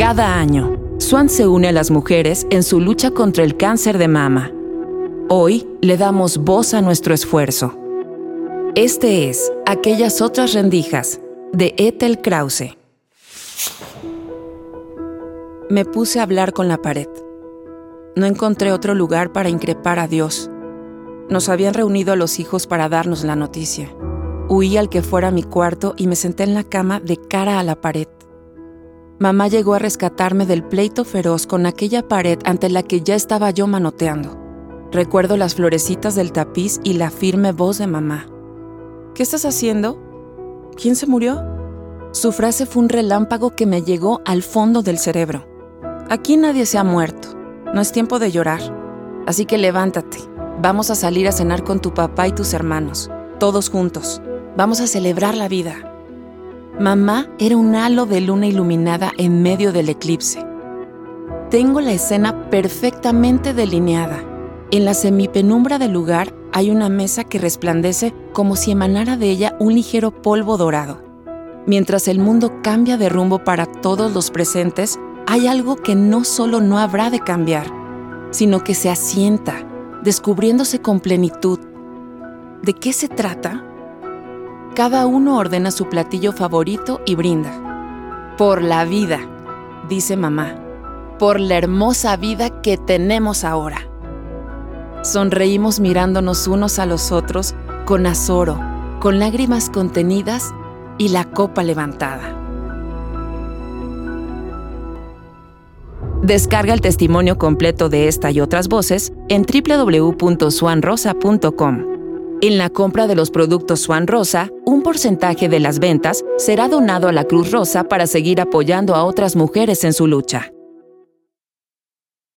Cada año, Swan se une a las mujeres en su lucha contra el cáncer de mama. Hoy le damos voz a nuestro esfuerzo. Este es Aquellas otras rendijas de Ethel Krause. Me puse a hablar con la pared. No encontré otro lugar para increpar a Dios. Nos habían reunido a los hijos para darnos la noticia. Huí al que fuera mi cuarto y me senté en la cama de cara a la pared. Mamá llegó a rescatarme del pleito feroz con aquella pared ante la que ya estaba yo manoteando. Recuerdo las florecitas del tapiz y la firme voz de mamá. ¿Qué estás haciendo? ¿Quién se murió? Su frase fue un relámpago que me llegó al fondo del cerebro. Aquí nadie se ha muerto. No es tiempo de llorar. Así que levántate. Vamos a salir a cenar con tu papá y tus hermanos. Todos juntos. Vamos a celebrar la vida. Mamá era un halo de luna iluminada en medio del eclipse. Tengo la escena perfectamente delineada. En la semipenumbra del lugar hay una mesa que resplandece como si emanara de ella un ligero polvo dorado. Mientras el mundo cambia de rumbo para todos los presentes, hay algo que no solo no habrá de cambiar, sino que se asienta, descubriéndose con plenitud. ¿De qué se trata? Cada uno ordena su platillo favorito y brinda. Por la vida, dice mamá, por la hermosa vida que tenemos ahora. Sonreímos mirándonos unos a los otros con azoro, con lágrimas contenidas y la copa levantada. Descarga el testimonio completo de esta y otras voces en www.swanrosa.com. En la compra de los productos Swan Rosa, un porcentaje de las ventas será donado a la Cruz Rosa para seguir apoyando a otras mujeres en su lucha.